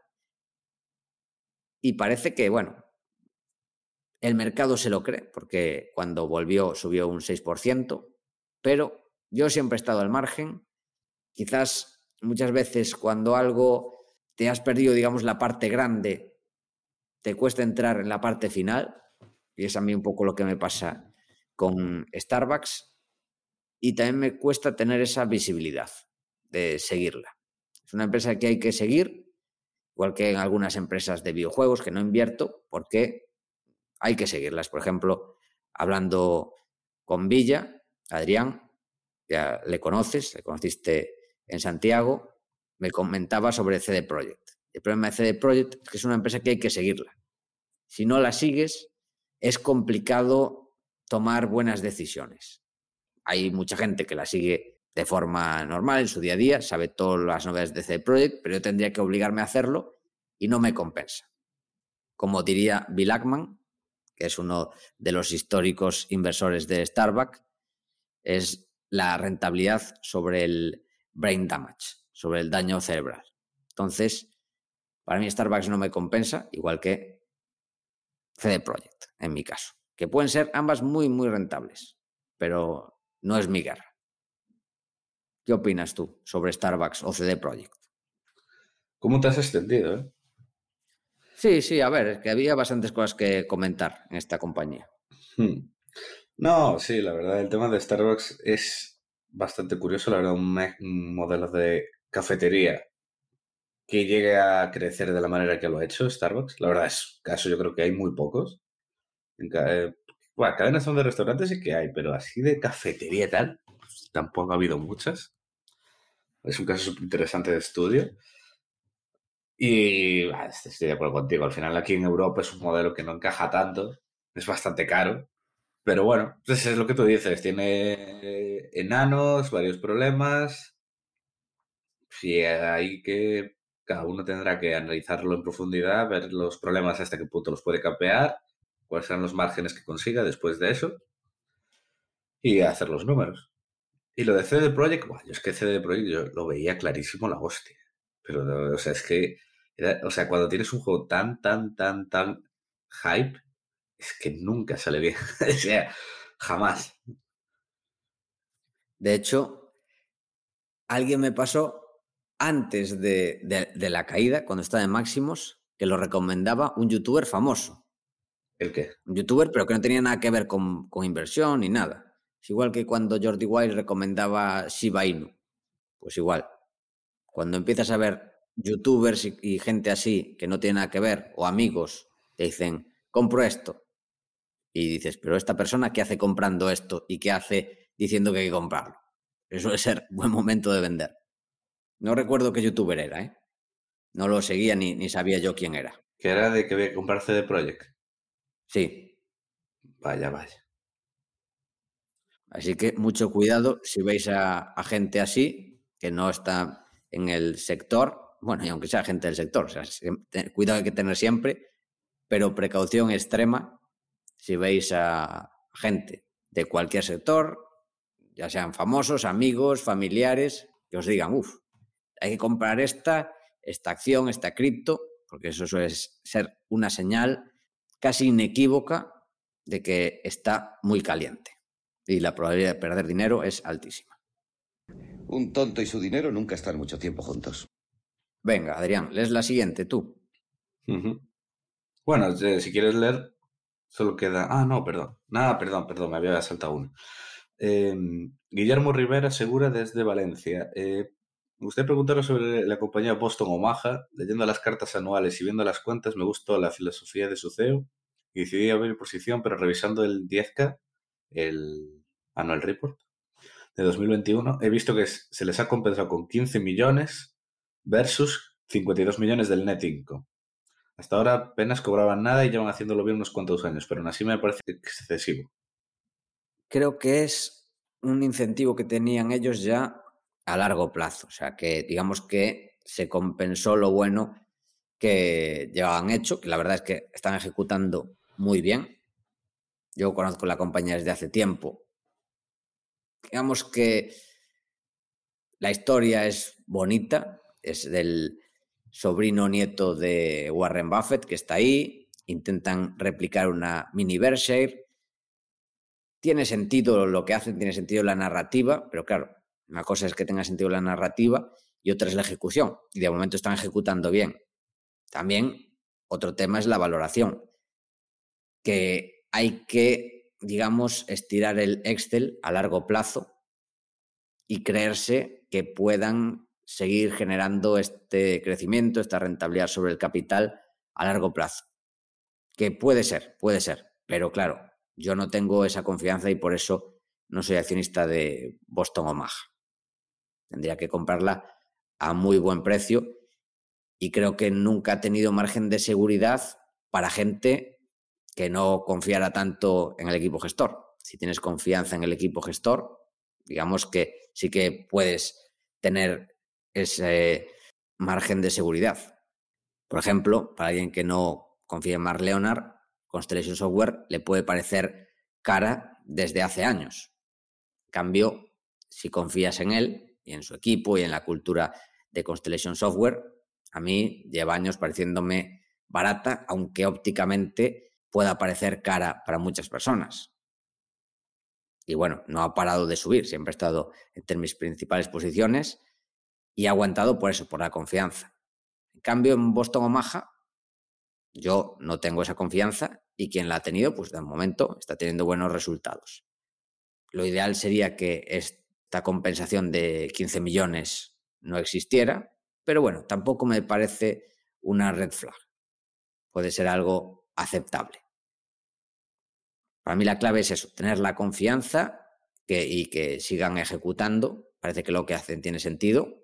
Y parece que, bueno, el mercado se lo cree, porque cuando volvió subió un 6%, pero yo siempre he estado al margen. Quizás muchas veces cuando algo te has perdido, digamos, la parte grande, te cuesta entrar en la parte final, y es a mí un poco lo que me pasa con Starbucks, y también me cuesta tener esa visibilidad de seguirla. Es una empresa que hay que seguir, igual que en algunas empresas de videojuegos que no invierto, porque hay que seguirlas. Por ejemplo, hablando con Villa, Adrián, ya le conoces, le conociste en Santiago, me comentaba sobre CD Projekt. El problema de CD Projekt es que es una empresa que hay que seguirla. Si no la sigues, es complicado tomar buenas decisiones. Hay mucha gente que la sigue de forma normal en su día a día, sabe todas las novedades de CD Projekt, pero yo tendría que obligarme a hacerlo y no me compensa. Como diría Bill Ackman, que es uno de los históricos inversores de Starbucks, es la rentabilidad sobre el brain damage, sobre el daño cerebral. Entonces, para mí Starbucks no me compensa, igual que CD Projekt, en mi caso, que pueden ser ambas muy, muy rentables, pero no es mi guerra. ¿Qué opinas tú sobre Starbucks o CD Projekt? ¿Cómo te has extendido? Eh? Sí, sí, a ver, es que había bastantes cosas que comentar en esta compañía. Hmm. No, sí, la verdad, el tema de Starbucks es bastante curioso, la verdad, un, modelo de cafetería que llegue a crecer de la manera que lo ha hecho Starbucks. La verdad es caso yo creo que hay muy pocos. En, eh, bueno, cadenas son de restaurantes sí que hay, pero así de cafetería y tal, pues, tampoco ha habido muchas. Es un caso súper interesante de estudio. Y estoy de acuerdo contigo. Al final aquí en Europa es un modelo que no encaja tanto. Es bastante caro. Pero bueno, pues es lo que tú dices. Tiene enanos, varios problemas. Sí, hay que. Cada uno tendrá que analizarlo en profundidad, ver los problemas hasta qué punto los puede capear, cuáles serán los márgenes que consiga después de eso y hacer los números. Y lo de CD Projekt, bueno, yo es que CD Projekt yo lo veía clarísimo la hostia. Pero, o sea, es que, o sea, cuando tienes un juego tan, tan, tan, tan hype, es que nunca sale bien. [LAUGHS] o sea, jamás. De hecho, alguien me pasó antes de, de, de, la caída, cuando estaba en Máximos, que lo recomendaba un youtuber famoso. ¿El qué? Un youtuber, pero que no tenía nada que ver con, con inversión ni nada. Es igual que cuando Jordi Wild recomendaba Shiba Inu. Pues igual. Cuando empiezas a ver youtubers y, y, gente así que no tiene nada que ver, o amigos, te dicen, compro esto. Y dices, pero esta persona, ¿qué hace comprando esto? ¿Y qué hace diciendo que hay que comprarlo? Eso suele ser buen momento de vender. No recuerdo qué youtuber era, ¿eh? No lo seguía ni, ni sabía yo quién era. Que era de que había que comprar CD Projekt. Sí. Vaya, vaya. Así que mucho cuidado si veis a, a, gente así, que no está en el sector, bueno, y aunque sea gente del sector, o sea, cuidado hay que tener siempre, pero precaución extrema si veis a gente de cualquier sector, ya sean famosos, amigos, familiares, que os digan, uff, hay que comprar esta, esta acción, esta cripto, porque eso suele ser una señal casi inequívoca de que está muy caliente y la probabilidad de perder dinero es altísima. Un tonto y su dinero nunca están mucho tiempo juntos. Venga, Adrián, lees la siguiente tú. Uh -huh. Bueno, si quieres leer, solo queda. Ah, no, perdón. Nada, perdón, perdón, me había saltado uno. Eh, Guillermo Rivera Segura desde Valencia. Eh, me preguntaros sobre la compañía Boston Omaha. Leyendo las cartas anuales y viendo las cuentas, me gustó la filosofía de su CEO y decidí abrir posición, pero revisando el 10K, el Annual Report de 2021, he visto que se les ha compensado con 15 millones versus 52 millones del net income. Hasta ahora apenas cobraban nada y llevan haciéndolo bien unos cuantos años, pero aún así me parece excesivo. Creo que es un incentivo que tenían ellos ya a largo plazo, o sea que digamos que se compensó lo bueno que llevaban hecho, que la verdad es que están ejecutando muy bien. Yo conozco la compañía desde hace tiempo digamos que la historia es bonita, es del sobrino nieto de Warren Buffett que está ahí, intentan replicar una mini Berkshire. Tiene sentido lo que hacen, tiene sentido la narrativa, pero claro, una cosa es que tenga sentido la narrativa y otra es la ejecución. Y de momento están ejecutando bien. También otro tema es la valoración, que hay que digamos, estirar el Excel a largo plazo y creerse que puedan seguir generando este crecimiento, esta rentabilidad sobre el capital a largo plazo. Que puede ser, puede ser, pero claro, yo no tengo esa confianza y por eso no soy accionista de Boston Omaha. Tendría que comprarla a muy buen precio y creo que nunca ha tenido margen de seguridad para gente que no confiara tanto en el equipo gestor. Si tienes confianza en el equipo gestor, digamos que sí que puedes tener ese margen de seguridad. Por ejemplo, para alguien que no confía en Mark Leonard, Constellation Software le puede parecer cara desde hace años. En cambio, si confías en él y en su equipo y en la cultura de Constellation Software, a mí lleva años pareciéndome barata, aunque ópticamente pueda parecer cara para muchas personas. Y bueno, no ha parado de subir, siempre ha estado entre mis principales posiciones y ha aguantado por eso, por la confianza. En cambio, en Boston Omaha, yo no tengo esa confianza y quien la ha tenido, pues de momento está teniendo buenos resultados. Lo ideal sería que esta compensación de 15 millones no existiera, pero bueno, tampoco me parece una red flag. Puede ser algo aceptable. Para mí la clave es eso, tener la confianza que, y que sigan ejecutando. Parece que lo que hacen tiene sentido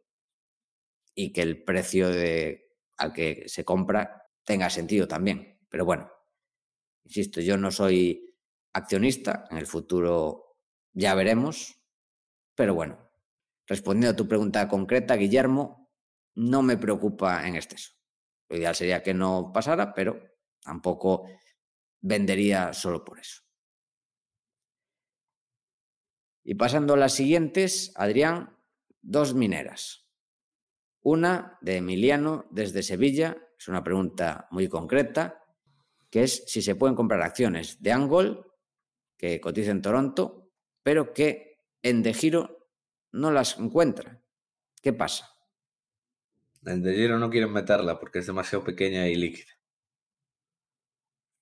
y que el precio de, al que se compra tenga sentido también. Pero bueno, insisto, yo no soy accionista. En el futuro ya veremos. Pero bueno, respondiendo a tu pregunta concreta, Guillermo, no me preocupa en exceso. Lo ideal sería que no pasara, pero tampoco vendería solo por eso. Y pasando a las siguientes, Adrián, dos mineras. Una de Emiliano desde Sevilla, es una pregunta muy concreta, que es si se pueden comprar acciones de Angol, que cotiza en Toronto, pero que en De Giro no las encuentra. ¿Qué pasa? En De Giro no quieren meterla porque es demasiado pequeña y líquida.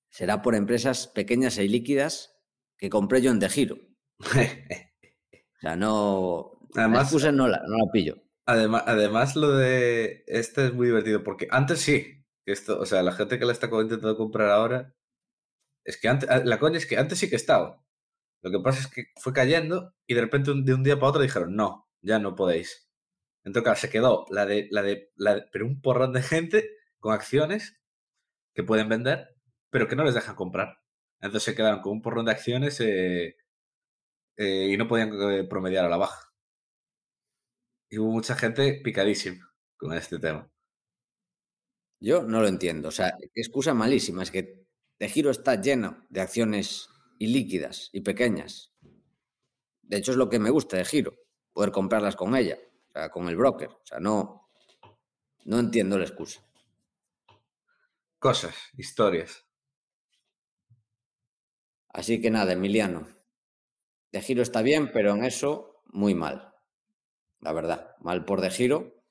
Será por empresas pequeñas y líquidas que compré yo en De Giro. [LAUGHS] o sea, no. Además, la no la, no la pillo. Además, además, lo de este es muy divertido porque antes sí, esto, o sea, la gente que la está intentando comprar ahora, es que antes, la coña es que antes sí que estaba. Lo que pasa es que fue cayendo y de repente de un día para otro dijeron, no, ya no podéis. Entonces, claro, se quedó la de, la de, la pero un porrón de gente con acciones que pueden vender, pero que no les dejan comprar. Entonces se quedaron con un porrón de acciones eh, eh, y no podían eh, promediar a la baja. Y hubo mucha gente picadísima con este tema. Yo no lo entiendo. O sea, excusa malísima. Es que De Giro está lleno de acciones ilíquidas y pequeñas. De hecho, es lo que me gusta de Giro, poder comprarlas con ella, o sea, con el broker. O sea, no, no entiendo la excusa. Cosas, historias. Así que nada, Emiliano. De Giro está bien, pero en eso muy mal la verdad, mal por de giro.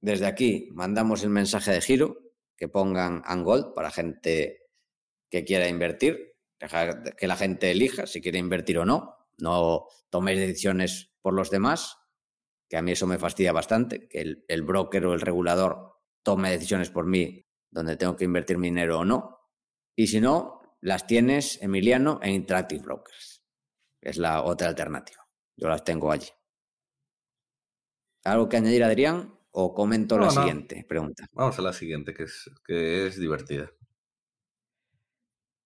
Desde aquí mandamos el mensaje de giro que pongan Angold para gente que quiera invertir, que la gente elija si quiere invertir o no, no toméis decisiones por los demás, que a mí eso me fastidia bastante, que el, el broker o el regulador tome decisiones por mí donde tengo que invertir mi dinero o no. Y si no, las tienes, Emiliano, en Interactive Brokers. Es la otra alternativa. Yo las tengo allí. ¿Algo que añadir, Adrián? ¿O comento la siguiente pregunta? Vamos a la siguiente, que es, que es divertida.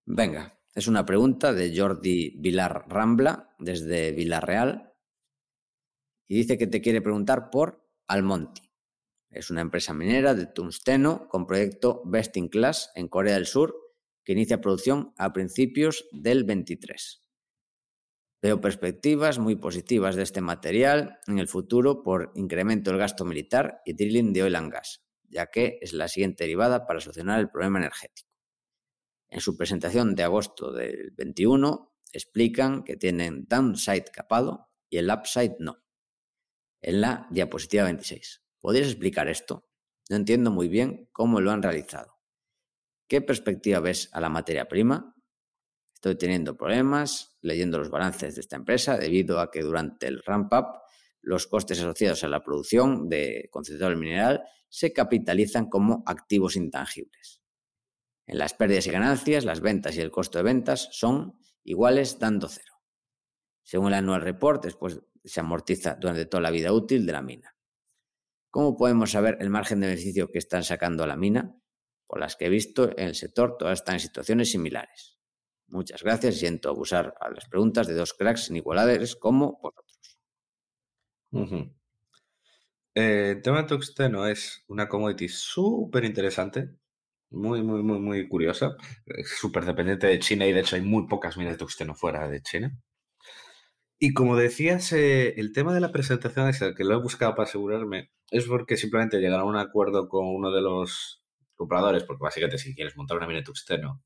Venga, es una pregunta de Jordi Vilar Rambla, desde Villarreal, y dice que te quiere preguntar por Almonti. Es una empresa minera de tungsteno con proyecto Best in Class en Corea del Sur que inicia producción a principios del 23. Veo perspectivas muy positivas de este material en el futuro por incremento del gasto militar y drilling de oil and gas, ya que es la siguiente derivada para solucionar el problema energético. En su presentación de agosto del 21 explican que tienen downside capado y el upside no. En la diapositiva 26. ¿Podrías explicar esto? No entiendo muy bien cómo lo han realizado. ¿Qué perspectiva ves a la materia prima? Estoy teniendo problemas leyendo los balances de esta empresa debido a que durante el ramp-up los costes asociados a la producción de concentrado mineral se capitalizan como activos intangibles. En las pérdidas y ganancias, las ventas y el costo de ventas son iguales dando cero. Según el annual report, después se amortiza durante toda la vida útil de la mina. ¿Cómo podemos saber el margen de beneficio que están sacando a la mina? Por las que he visto en el sector, todas están en situaciones similares. Muchas gracias siento abusar a las preguntas de dos cracks inigualables como vosotros. Eh, el tema de Tuxteno es una commodity súper interesante, muy, muy, muy, muy curiosa, súper dependiente de China y de hecho hay muy pocas minas de Tuxteno fuera de China. Y como decías, eh, el tema de la presentación es el que lo he buscado para asegurarme, es porque simplemente llegaron a un acuerdo con uno de los compradores, porque básicamente si quieres montar una mina de tuxteno,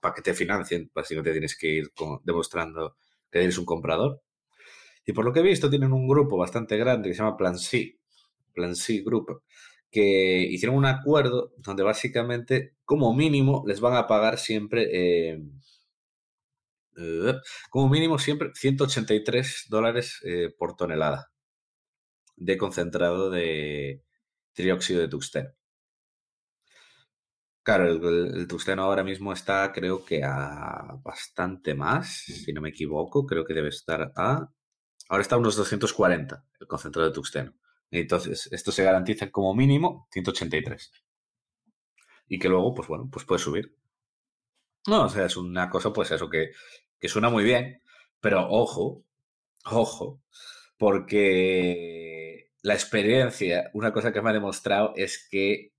para que te financien, básicamente tienes que ir demostrando que eres un comprador. Y por lo que he visto, tienen un grupo bastante grande que se llama Plan C, Plan C Group, que hicieron un acuerdo donde básicamente, como mínimo, les van a pagar siempre, eh, como mínimo siempre, 183 dólares eh, por tonelada de concentrado de trióxido de tuxteno. Claro, el, el, ahora mismo está, creo que a bastante más, si no me equivoco. Creo que debe estar a. Ahora está a unos 240 el concentrado de Tuxteno. Entonces, esto se garantiza como mínimo 183. Y que luego, pues bueno, pues puede subir. No, o sea, es una cosa, pues eso, que, que suena muy bien, pero ojo, ojo, porque la experiencia, una cosa que me ha demostrado es que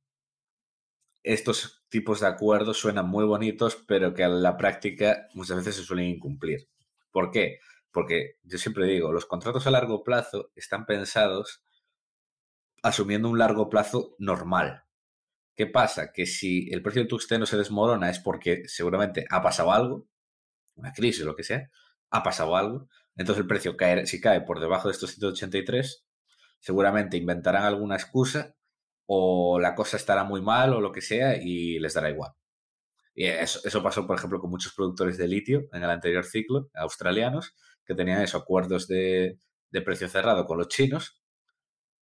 estos tipos de acuerdos suenan muy bonitos, pero que a la práctica muchas veces se suelen incumplir. ¿Por qué? Porque yo siempre digo, los contratos a largo plazo están pensados asumiendo un largo plazo normal. ¿Qué pasa? Que si el precio del tungsteno se desmorona es porque seguramente ha pasado algo, una crisis o lo que sea, ha pasado algo, entonces el precio cae, si cae por debajo de estos 183, seguramente inventarán alguna excusa o la cosa estará muy mal o lo que sea y les dará igual. Y eso, eso pasó, por ejemplo, con muchos productores de litio en el anterior ciclo, australianos, que tenían esos acuerdos de, de precio cerrado con los chinos,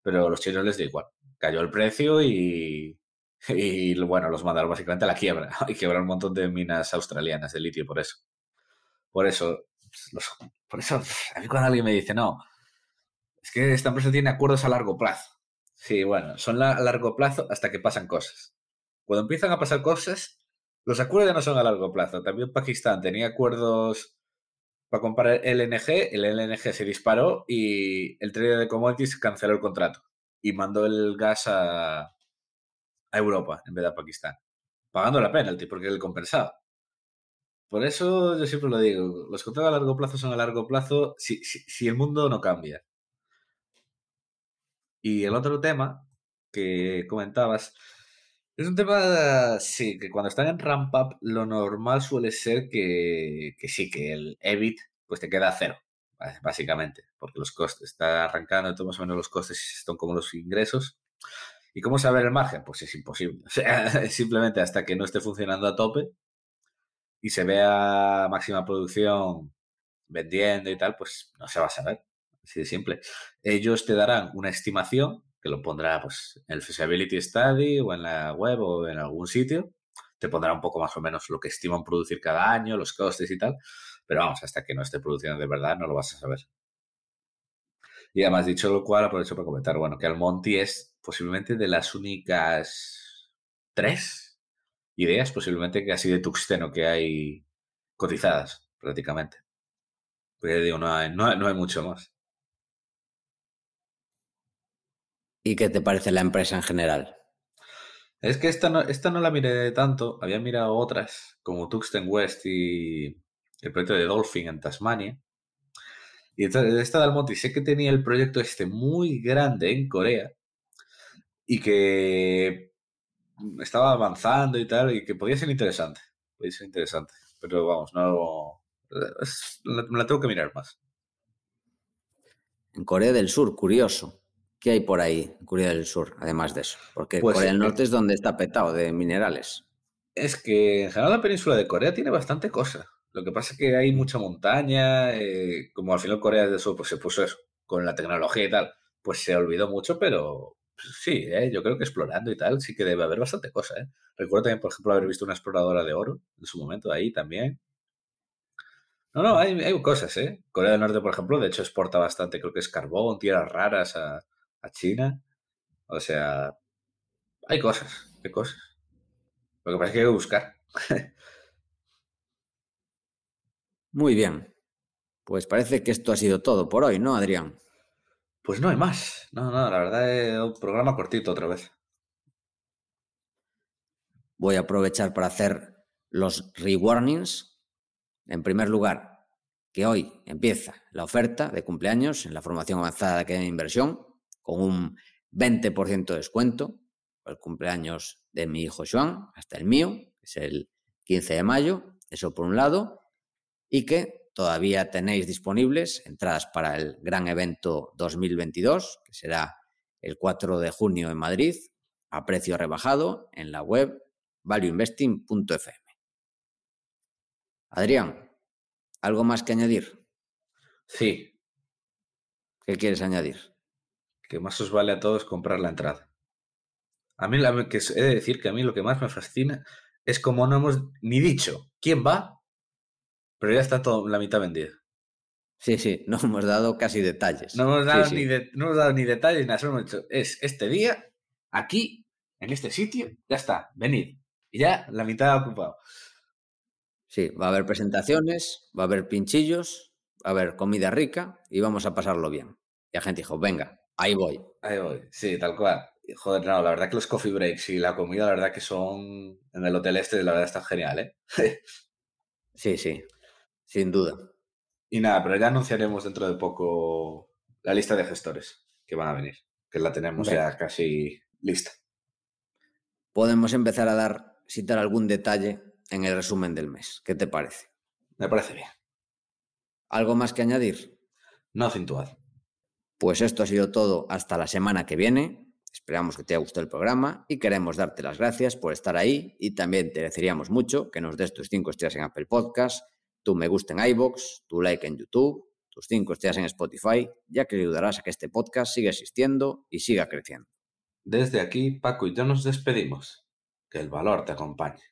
pero a los chinos les dio igual. Cayó el precio y, [LAUGHS] y bueno, los mandaron básicamente a la quiebra. [LAUGHS] Y quebraron un montón de minas australianas de litio por eso. Por eso, por eso, a mí cuando alguien me dice, no, es que esta empresa tiene acuerdos a largo plazo. Sí, bueno, son a largo plazo hasta que pasan cosas. Cuando empiezan a pasar cosas, los acuerdos ya no son a largo plazo. También Pakistán tenía acuerdos para comprar el LNG, el LNG se disparó y el trader de commodities canceló el contrato y mandó el gas a, a Europa en vez de a Pakistán, pagando la penalty porque él compensaba. Por eso yo siempre lo digo, los contratos a largo plazo son a largo plazo si, si, si el mundo no cambia. Y el otro tema que comentabas es un tema, sí, que cuando están en ramp up lo normal suele ser que, que sí, que el EBIT pues te queda a cero, básicamente, porque los costes, está arrancando todo más o menos los costes son como los ingresos. ¿Y cómo saber el margen? Pues es imposible. [LAUGHS] O sea, simplemente hasta que no esté funcionando a tope y se vea máxima producción vendiendo y tal, pues no se va a saber. Así de simple. Ellos te darán una estimación que lo pondrá pues, en el Feasibility Study o en la web o en algún sitio. Te pondrá un poco más o menos lo que estiman producir cada año, los costes y tal. Pero vamos, hasta que no esté produciendo de verdad no lo vas a saber. Y además, dicho lo cual, aprovecho para comentar, bueno, que Almonty es posiblemente de las únicas tres ideas, posiblemente así de tuxteno que hay cotizadas, prácticamente. Porque digo, no hay, no no hay mucho más. ¿Y qué te parece la empresa en general? Es que esta no, esta no la miré tanto, había mirado otras, como Tuxten West y el proyecto de Dolphin en Tasmania. Y esta, esta de Almonte, sé que tenía el proyecto este muy grande en Corea y que estaba avanzando y tal, y que podía ser interesante. Podía ser interesante. Pero vamos, no. Es, me la tengo que mirar más. En Corea del Sur, curioso. ¿Qué hay por ahí en Corea del Sur, además de eso? Porque Pues, Corea del Norte es donde está petado de minerales. Es que en general la península de Corea tiene bastante cosa. Lo que pasa es que hay mucha montaña, eh, como al final Corea del Sur pues, se puso eso, con la tecnología y tal, pues se olvidó mucho, pero pues, sí, eh, yo creo que explorando y tal sí que debe haber bastante cosa. Eh. Recuerdo también, por ejemplo, haber visto una exploradora de oro en su momento ahí también. No, no, hay, hay cosas, ¿eh? Corea del Norte, por ejemplo, de hecho exporta bastante, creo que es carbón, tierras raras a, a China. O sea, hay cosas, hay cosas. Lo que pasa es que hay que buscar. [LAUGHS] Muy bien. Pues parece que esto ha sido todo por hoy, ¿no, Adrián? Pues no hay más. No, no, la verdad es un programa cortito otra vez. Voy a aprovechar para hacer los rewarnings. En primer lugar, que hoy empieza la oferta de cumpleaños en la formación avanzada de de Inversión con un 20% de descuento por el cumpleaños de mi hijo Joan hasta el mío, que es el 15 de mayo. Eso por un lado. Y que todavía tenéis disponibles entradas para el gran evento 2022, que será el 4 de junio en Madrid, a precio rebajado en la web valueinvesting.fm. Adrián, ¿algo más que añadir? Sí, ¿Qué quieres añadir? Que más os vale a todos comprar la entrada. A mí, la, que he de decir que a mí lo que más me fascina es como no hemos ni dicho quién va, pero ya está todo la mitad vendida. Sí, sí, no hemos dado casi detalles. No hemos dado, Sí, sí. Ni, de- no hemos dado ni detalles, nada, solo hemos dicho, es este día, aquí, en este sitio, ya está, venid. Y ya la mitad ha ocupado. Sí, va a haber presentaciones, va a haber pinchillos, va a haber comida rica y vamos a pasarlo bien. Y la gente dijo, venga, ahí voy. Ahí voy, sí, tal cual. Joder, no, la verdad que los coffee breaks y la comida, la verdad que son en el hotel este, la verdad está genial, ¿eh? sí, sí, sin duda. Y nada, pero ya anunciaremos dentro de poco la lista de gestores que van a venir, que la tenemos ya casi lista. Podemos empezar a dar, citar algún detalle en el resumen del mes. ¿Qué te parece? Me parece bien. ¿Algo más que añadir? No, cintual. Pues esto ha sido todo hasta la semana que viene. Esperamos que te haya gustado el programa y queremos darte las gracias por estar ahí y también te agradeceríamos mucho que nos des tus cinco estrellas en Apple Podcast, tu me gusta en iBox, tu like en YouTube, tus cinco estrellas en Spotify, ya que ayudarás a que este podcast siga existiendo y siga creciendo. Desde aquí, Paco y yo nos despedimos. Que el valor te acompañe.